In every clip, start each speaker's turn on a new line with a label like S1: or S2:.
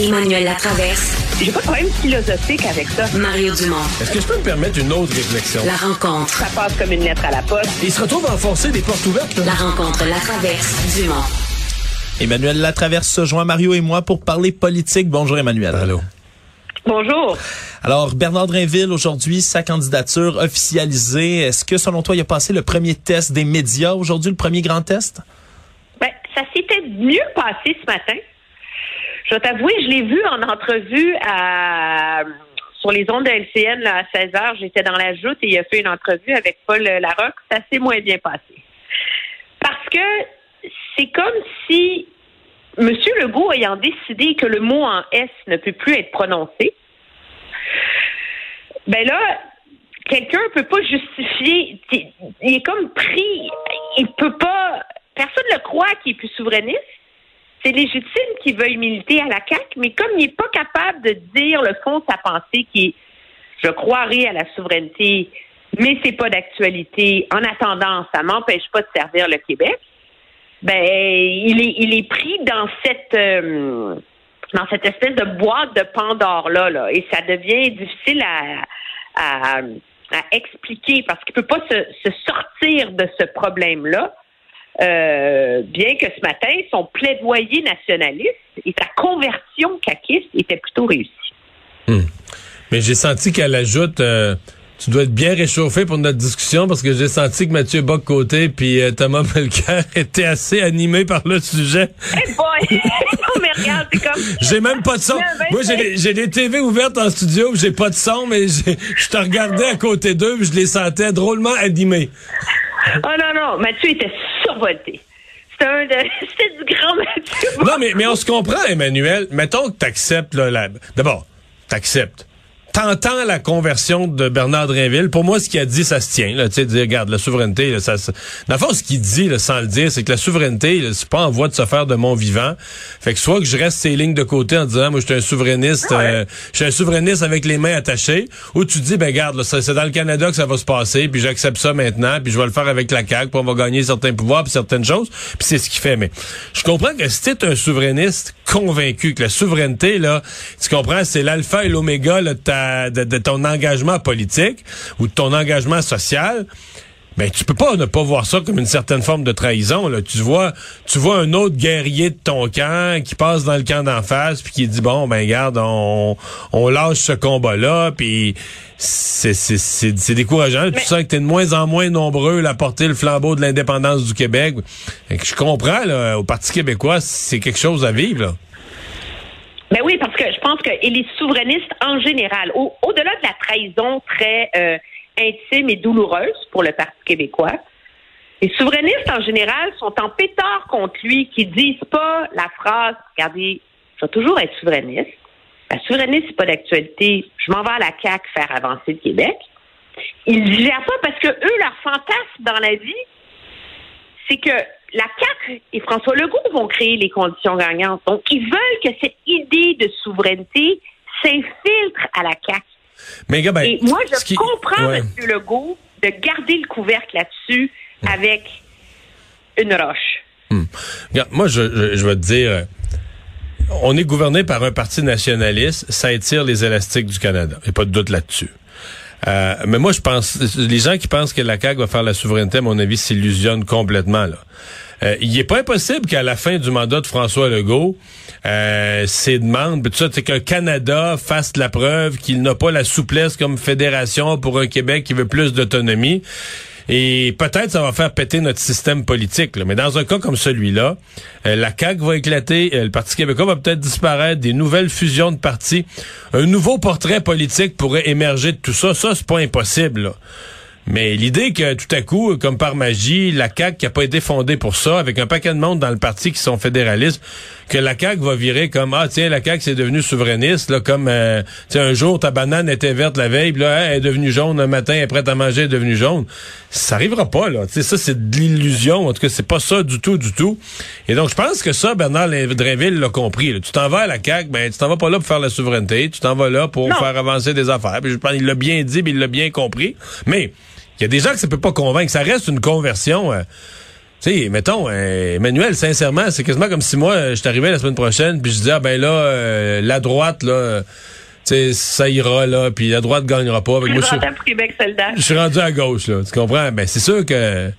S1: Emmanuel Latraverse.
S2: J'ai pas de problème philosophique avec ça.
S1: Mario Dumont.
S3: Est-ce que je peux me permettre une autre réflexion?
S1: La rencontre.
S2: Ça passe comme une lettre à la poste.
S3: Il se retrouve à enfoncer des portes ouvertes. là.
S1: La rencontre. La traverse. Dumont.
S4: Emmanuel Latraverse se joint Mario et moi pour parler politique. Bonjour Emmanuel.
S3: Allô.
S2: Bonjour.
S4: Alors Bernard Drinville aujourd'hui sa candidature officialisée. Est-ce que selon toi il a passé le premier test des médias aujourd'hui le premier grand test?
S2: Ben, ça s'était mieux passé ce matin. Je vais t'avouer, je l'ai vu en entrevue à, sur les ondes de LCN à 16 h J'étais dans la joute et il a fait une entrevue avec Paul Larocque. Ça s'est moins bien passé. Parce que c'est comme si M. Legault ayant décidé que le mot en S ne peut plus être prononcé, ben là, quelqu'un peut pas justifier. Il est comme pris. Il peut pas. Personne ne le croit qu'il est plus souverainiste. C'est légitime qu'il veuille militer à la CAQ, mais comme il n'est pas capable de dire le fond de sa pensée qui est je croirais à la souveraineté, mais c'est pas d'actualité. En attendant, ça m'empêche pas de servir le Québec. Ben, il est, il est pris dans cette, euh, dans cette espèce de boîte de Pandore là, là, et ça devient difficile à, expliquer parce qu'il peut pas se, se sortir de ce problème-là. Euh, bien que ce matin, son plaidoyer nationaliste et sa conversion caquiste était plutôt réussie.
S3: Mais j'ai senti qu'elle ajoute. euh, tu dois être bien réchauffé pour notre discussion parce que j'ai senti que Mathieu Bock-Côté puis euh, Thomas Mulcair étaient assez animés par le sujet.
S2: Boy! non, mais regarde, c'est comme.
S3: J'ai même pas de son. Moi, j'ai des- TV ouvertes en studio, j'ai pas de son, mais je te regardais à côté d'eux, je les sentais drôlement animés.
S2: Oh non, non, Mathieu était survolté. C'était du grand Mathieu.
S3: Non, mais, mais on se comprend, Emmanuel. Mettons que t'acceptes, là, la... D'abord, t'acceptes. T'entends la conversion de Bernard Drinville. Pour moi, ce qu'il a dit, ça se tient. Là, tu sais, dire, regarde, la souveraineté, là, ça, se- dans le fond, ce qu'il dit, là, sans le dire, c'est que la souveraineté, c'est pas en voie de se faire de mon vivant. Fait que soit que je reste ces lignes de côté en disant, moi, je suis un souverainiste, euh, je suis un souverainiste avec les mains attachées, ou tu dis, ben, regarde, c'est dans le Canada que ça va se passer, puis j'accepte ça maintenant, puis je vais le faire avec la CAQ, puis on va gagner certains pouvoirs, puis certaines choses, puis c'est ce qu'il fait. Mais je comprends que si t'es un souverainiste convaincu que la souveraineté, là, tu comprends, c'est l'alpha et l'oméga de, de ton engagement politique ou de ton engagement social. Ben, tu peux pas ne pas voir ça comme une certaine forme de trahison. Là. Tu vois, tu vois un autre guerrier de ton camp qui passe dans le camp d'en face puis qui dit bon ben garde, on, on lâche ce combat-là puis c'est c'est décourageant. Tu sens que t'es de moins en moins nombreux là, à porter le flambeau de l'indépendance du Québec. Fait que je comprends là, au Parti québécois, c'est quelque chose à vivre. Là.
S2: Ben oui, parce que je pense que et les souverainistes en général, au- au-delà de la trahison très euh, intime et douloureuse pour le Parti québécois, les souverainistes en général sont en pétard contre lui, qui disent pas la phrase "Regardez, je vais toujours être souverainiste. La souverainisme c'est pas d'actualité. Je m'en vais à la CAQ faire avancer le Québec." Ils ne gèrent pas parce que eux, leur fantasme dans la vie, c'est que la CAQ et François Legault vont créer les conditions gagnantes. Donc, ils veulent que cette idée de souveraineté s'infiltre à la CAQ.
S3: Mais ben,
S2: et moi, je
S3: qui-
S2: comprends,
S3: ouais.
S2: M. Legault, de garder le couvercle là-dessus avec une roche.
S3: Regarde, moi, je, je, je vais te dire, euh, on est gouverné par un parti nationaliste, ça étire les élastiques du Canada. Il n'y a pas de doute là-dessus. Euh, mais moi, je pense, les gens qui pensent que la CAQ va faire la souveraineté, à mon avis, s'illusionnent complètement. Là. Euh, il n'est pas impossible qu'à la fin du mandat de François Legault, euh, ses demandes, tout ça, c'est qu'un Canada fasse la preuve qu'il n'a pas la souplesse comme fédération pour un Québec qui veut plus d'autonomie. Et peut-être ça va faire péter notre système politique. Mais dans un cas comme celui-là, euh, la CAQ va éclater, euh, le Parti québécois va peut-être disparaître, des nouvelles fusions de partis, un nouveau portrait politique pourrait émerger de tout ça. Ça, c'est pas impossible. Mais l'idée que tout à coup, comme par magie, la CAQ qui a pas été fondée pour ça, avec un paquet de monde dans le parti qui sont fédéralistes, que la CAQ va virer comme ah tiens la CAQ c'est devenu souverainiste là comme euh, un jour ta banane était verte la veille, puis là elle est devenue jaune un matin, elle est prête à manger, elle est devenue jaune. Ça arrivera pas là. sais ça c'est de l'illusion. En tout cas c'est pas ça du tout du tout. Et donc je pense que ça Bernard Dréville l'a compris. Là. Tu t'en vas à la CAQ, ben tu t'en vas pas là pour faire la souveraineté, tu t'en vas là pour faire avancer des affaires. Puis je pense il l'a bien dit, puis il l'a bien compris. Mais il y a des gens que ça peut pas convaincre. Ça reste une conversion. Euh, tu sais, mettons, euh, Emmanuel, sincèrement, c'est quasiment comme si moi, euh, je t'arrivais la semaine prochaine, puis je disais, ah ben là, la droite, là, tu sais, ça ira, là, puis la droite gagnera pas.
S2: Avec moi, je, Québec
S3: je suis rendu à gauche, là. Tu comprends? Ben, c'est sûr que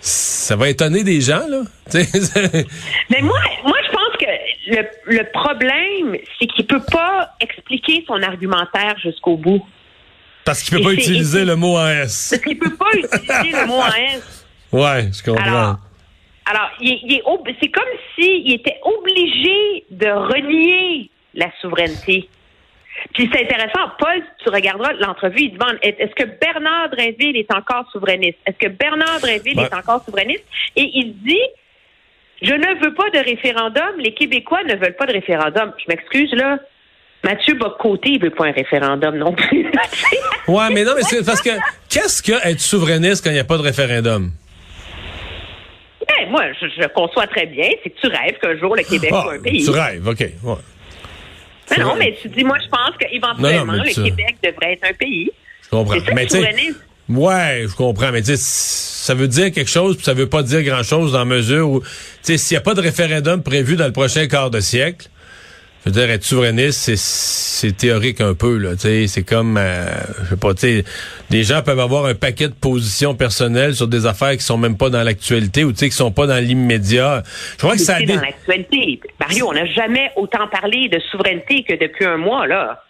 S3: ça va étonner des gens, là.
S2: Mais moi, moi, je pense que le, le problème, c'est qu'il peut pas expliquer son argumentaire jusqu'au bout.
S3: Parce qu'il peut pas utiliser le mot en S.
S2: Parce qu'il peut pas utiliser le mot en S.
S3: Ouais, je comprends.
S2: Alors, il, c'est comme s'il était obligé de renier la souveraineté. Puis c'est intéressant, Paul, tu regarderas l'entrevue, il demande est-ce que Bernard Drinville est encore souverainiste? Est-ce que Bernard Drinville est encore souverainiste? Et il dit je ne veux pas de référendum, les Québécois ne veulent pas de référendum. Je m'excuse là, Mathieu Bocoté, il veut pas un référendum non plus.
S3: ouais, mais non, mais c'est parce que qu'est-ce que être souverainiste quand il n'y a pas de référendum?
S2: Ben, moi, je, conçois très bien. C'est que tu rêves qu'un jour le Québec ah, soit un pays.
S3: Tu rêves, OK. Ouais.
S2: Mais non, mais tu dis, moi, je pense qu'éventuellement, le Québec devrait être un pays.
S3: Je comprends.
S2: C'est ça, mais
S3: souverainiste. Ouais, je comprends, mais tu sais, ça veut dire quelque chose, puis ça veut pas dire grand-chose dans la mesure où, tu sais, s'il n'y a pas de référendum prévu dans le prochain quart de siècle, je veux dire, être souverainiste, c'est théorique un peu, là. C'est comme, euh, je sais pas, tu des gens peuvent avoir un paquet de positions personnelles sur des affaires qui sont même pas dans l'actualité ou tu sais qui sont pas dans l'immédiat. Je crois que ça.
S2: C'est dans l'actualité. Mario, on n'a jamais autant parlé de souveraineté que depuis un mois, là.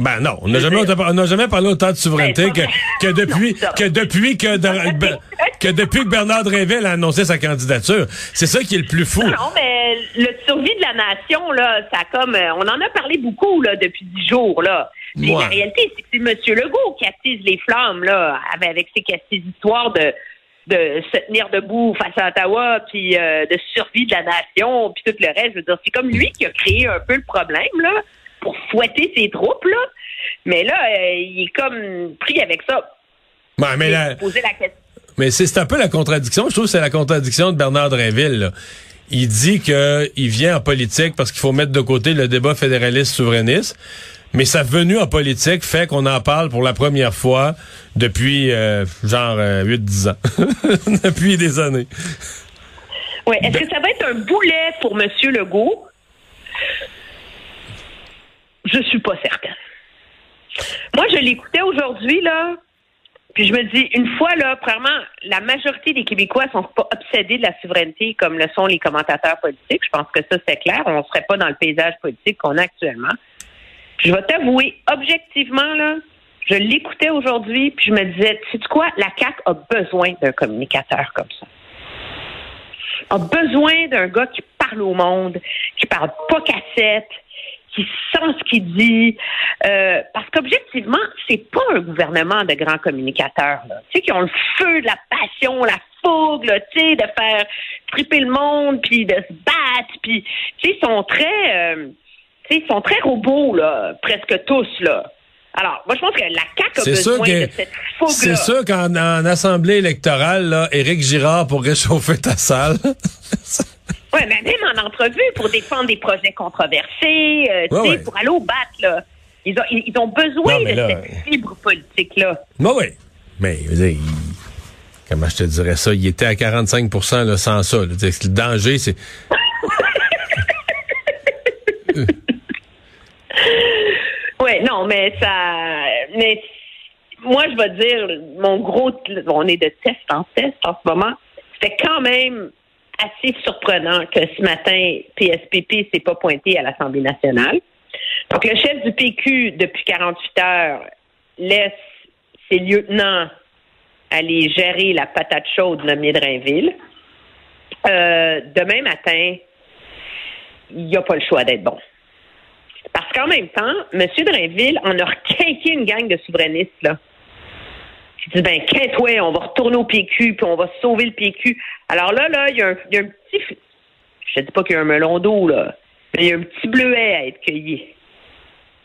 S3: Ben non, on n'a jamais, on jamais parlé autant de souveraineté ben, que, que depuis que depuis que, ben, que depuis que Bernard Dréville a annoncé sa candidature. C'est ça qui est le plus fou.
S2: Non, mais le survie de la nation là, ça comme euh, on en a parlé beaucoup là depuis dix jours là. Mais la réalité, c'est que c'est M. Legault qui attise les flammes là, avec ses, ses histoires de de se tenir debout face à Ottawa, puis euh, de survie de la nation, puis tout le reste. Je veux dire, c'est comme lui qui a créé un peu le problème là pour fouetter ses troupes, là. Mais là, euh, il est comme pris avec ça.
S3: mais Mais c'est un peu la contradiction. Je trouve que c'est la contradiction de Bernard Drinville. Il dit qu'il vient en politique parce qu'il faut mettre de côté le débat fédéraliste souverainiste. Mais sa venue en politique fait qu'on en parle pour la première fois depuis euh, genre 8-10 euh, ans. depuis des années.
S2: Oui. Est-ce que ça va être un boulet pour M. Legault? Je suis pas certaine. Moi, je l'écoutais aujourd'hui, là, puis je me dis, une fois, là, premièrement, la majorité des Québécois sont pas obsédés de la souveraineté comme le sont les commentateurs politiques. Je pense que ça, c'est clair. On ne serait pas dans le paysage politique qu'on a actuellement. je vais t'avouer, objectivement, là, je l'écoutais aujourd'hui, puis je me disais, tu sais quoi, la CAQ a besoin d'un communicateur comme ça. A besoin d'un gars qui parle au monde, qui parle pas cassette, qui sent ce qu'il dit. Euh, parce qu'objectivement, c'est pas un gouvernement de grands communicateurs, là. Tu sais, qui ont le feu de la passion, la fougue, là, tu sais, de faire triper le monde, puis de se battre, puis, tu sais, ils sont très, euh, tu sais, ils sont très robots, là, presque tous, là. Alors, moi, je pense que la CAQ a besoin de cette fougue-là.
S3: C'est sûr qu'en assemblée électorale, là, Éric Girard pour réchauffer ta salle.
S2: Mais même en entrevue, pour défendre des projets controversés, euh, pour aller au bat, là. Ils ont, ils ont besoin de cette fibre politique-là.
S3: Oui, oui. Mais, comment je te dirais ça? Il était à 45 là, sans ça. Le danger, c'est.
S2: oui, non, mais ça. Mais moi, je vais dire, mon gros, on est de test en test en ce moment. C'était quand même assez surprenant que ce matin, PSPP s'est pas pointé à l'Assemblée nationale. Donc, le chef du PQ, depuis 48 heures, laisse ses lieutenants aller gérer la patate chaude nommée Drainville. Euh, demain matin, il n'y a pas le choix d'être bon. Parce qu'en même temps, M. Drainville en a requinqué une gang de souverainistes, là. Qui dit, ben, quinte-ouais, on va retourner au PQ, puis on va sauver le PQ. Alors là, là, il y, a un, il y a un petit, je ne dis pas qu'il y a un melon d'eau, là, mais il y a un petit bleuet à être cueilli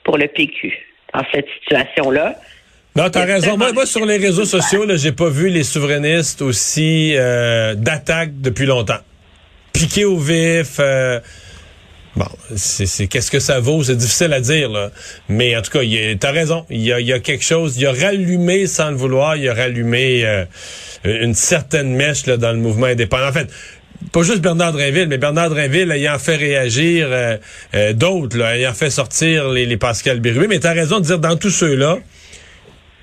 S2: pour le PQ dans cette situation-là.
S3: Non, t'as raison. Moi, moi, sur les réseaux sociaux, là, j'ai pas vu les souverainistes aussi euh, d'attaque depuis longtemps. Piqué au vif. euh, bon, c'est qu'est-ce que ça vaut? C'est difficile à dire, là. Mais en tout cas, t'as raison. Il y a, y a quelque chose. Il a rallumé sans le vouloir. Il a rallumé euh, une certaine mèche là, dans le mouvement indépendant. En fait. Pas juste Bernard Drinville, mais Bernard Drinville ayant fait réagir euh, euh, d'autres, là, ayant fait sortir les, les Pascal Bérubé. Mais t'as raison de dire dans tous ceux-là,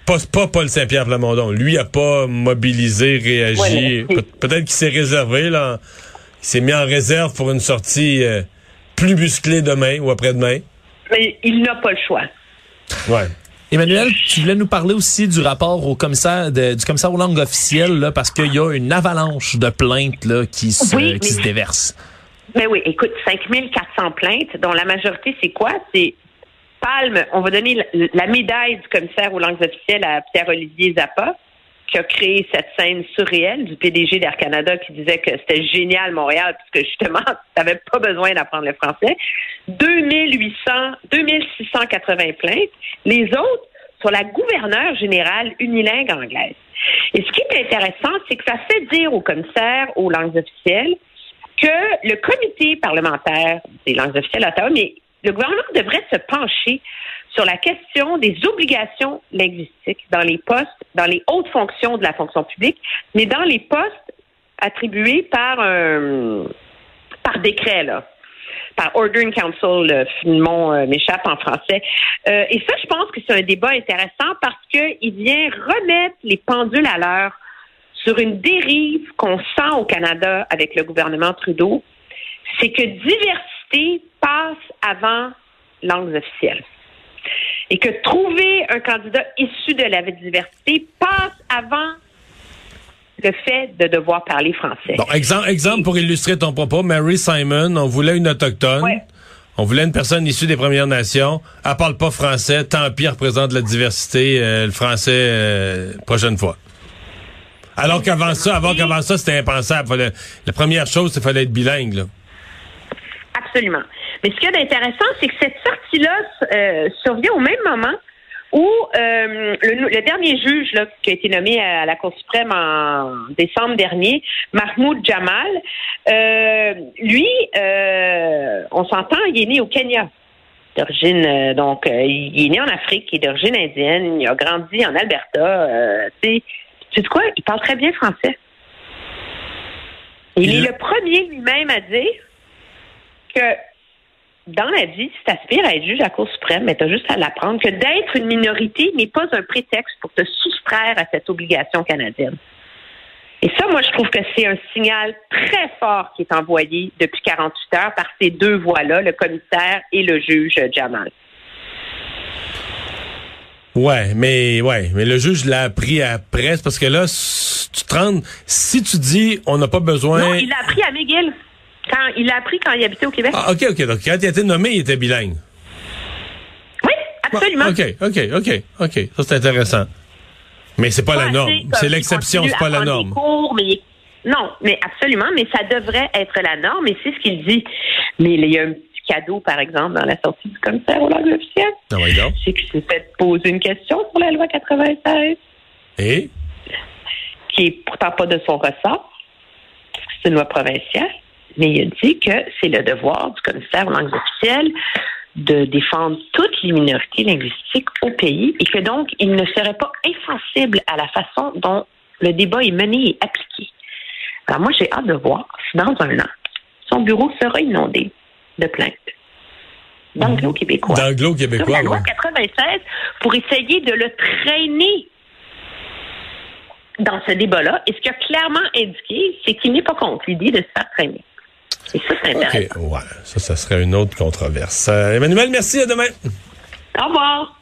S3: pas, pas Paul Saint-Pierre Plamondon. Lui a pas mobilisé, réagi.
S2: Ouais, mais-
S3: Pe- Peut-être qu'il s'est réservé, là. Il s'est mis en réserve pour une sortie euh, plus musclée demain ou après-demain?
S2: Mais il n'a pas le choix.
S3: Ouais.
S4: Emmanuel, tu voulais nous parler aussi du rapport au commissaire de- du commissaire aux langues officielles là, parce qu'il y a une avalanche de plaintes là, qui se,
S2: Oui,
S4: qui
S2: mais-
S4: se déversent.
S2: Mais oui, écoute, 5400 plaintes, dont la majorité, c'est quoi? C'est Palme, on va donner la, la médaille du commissaire aux langues officielles à Pierre-Olivier Zappa, qui a créé cette scène surréelle du PDG d'Air Canada qui disait que c'était génial Montréal, puisque justement, tu n'avais pas besoin d'apprendre le français. 2800, 2680 plaintes. Les autres sur la gouverneure générale unilingue anglaise. Et ce qui est intéressant, c'est que ça fait dire au commissaire aux langues officielles que le comité parlementaire des langues officielles à mais le gouvernement devrait se pencher sur la question des obligations linguistiques dans les postes, dans les hautes fonctions de la fonction publique, mais dans les postes attribués par un par décret là par Order in Council, le nom euh, m'échappe en français. Euh, et ça, je pense que c'est un débat intéressant parce qu'il vient remettre les pendules à l'heure sur une dérive qu'on sent au Canada avec le gouvernement Trudeau, c'est que diversité passe avant langues officielles. Et que trouver un candidat issu de la diversité passe avant le fait de devoir parler français.
S3: Bon, exemple, exemple pour illustrer ton propos, Mary Simon, on voulait une autochtone.
S2: Ouais.
S3: On voulait une personne issue des Premières Nations. Elle parle pas français. Tant pis, elle représente la diversité, euh, le français, euh, prochaine fois. Alors qu'avant ça, avant qu'avant ça, c'était impensable. Fallait- la première chose, c'est fallait être bilingue, là.
S2: Absolument. Mais ce qu'il y a d'intéressant, c'est que cette sortie-là euh, survient au même moment où euh, le, le dernier juge là, qui a été nommé à la Cour suprême en décembre dernier, Mahmoud Jamal, euh, lui, euh, on s'entend, il est né au Kenya. D'origine, donc, il est né en Afrique, il est d'origine indienne, il a grandi en Alberta. Tu sais, quoi? Il parle très bien français. Il- est le premier lui-même à dire que dans la vie, si tu aspires à être juge à la Cour suprême, mais tu as juste à l'apprendre que d'être une minorité n'est pas un prétexte pour te soustraire à cette obligation canadienne. Et ça, moi, je trouve que c'est un signal très fort qui est envoyé depuis 48 heures par ces deux voix-là, le commissaire et le juge Jamal.
S3: Ouais, mais ouais, mais le juge l'a appris après, parce que là, tu te rends, si tu dis on n'a pas besoin.
S2: Non, il l'a appris à McGill. Quand, il l'a appris quand il habitait au Québec.
S3: Ah, ok, ok. Donc quand il a été nommé, il était bilingue.
S2: Oui, absolument.
S3: Ok, ok, ok, ok. Ça c'est intéressant. Mais c'est pas
S2: Pas
S3: la norme. C'est l'exception, c'est pas la norme.
S2: des cours, mais il- non, mais absolument, mais ça devrait être la norme, et c'est ce qu'il dit. Mais il y a un petit cadeau, par exemple, dans la sortie du commissaire aux langues officielles.
S3: Ah oui, donc?
S2: C'est qu'il s'est fait poser une question sur la loi 96,
S3: Et?
S2: qui est pourtant pas de son ressort. C'est une loi provinciale. Mais il a dit que c'est le devoir du commissaire aux langues officielles de défendre toutes les minorités linguistiques au pays et que donc il ne serait pas insensible à la façon dont le débat est mené et appliqué. Alors moi, j'ai hâte de voir si dans un an, son bureau sera inondé de plaintes d'anglo-québécois.
S3: D'anglo
S2: Sur la loi
S3: ouais.
S2: 96 pour essayer de le traîner dans ce débat-là. Et ce qu'il a clairement indiqué, c'est qu'il n'est pas contre l'idée de se faire traîner. Et ça, c'est intéressant.
S3: OK, ouais. Ça, ça serait une autre controverse. Euh, Emmanuel, merci. À demain.
S2: Au revoir.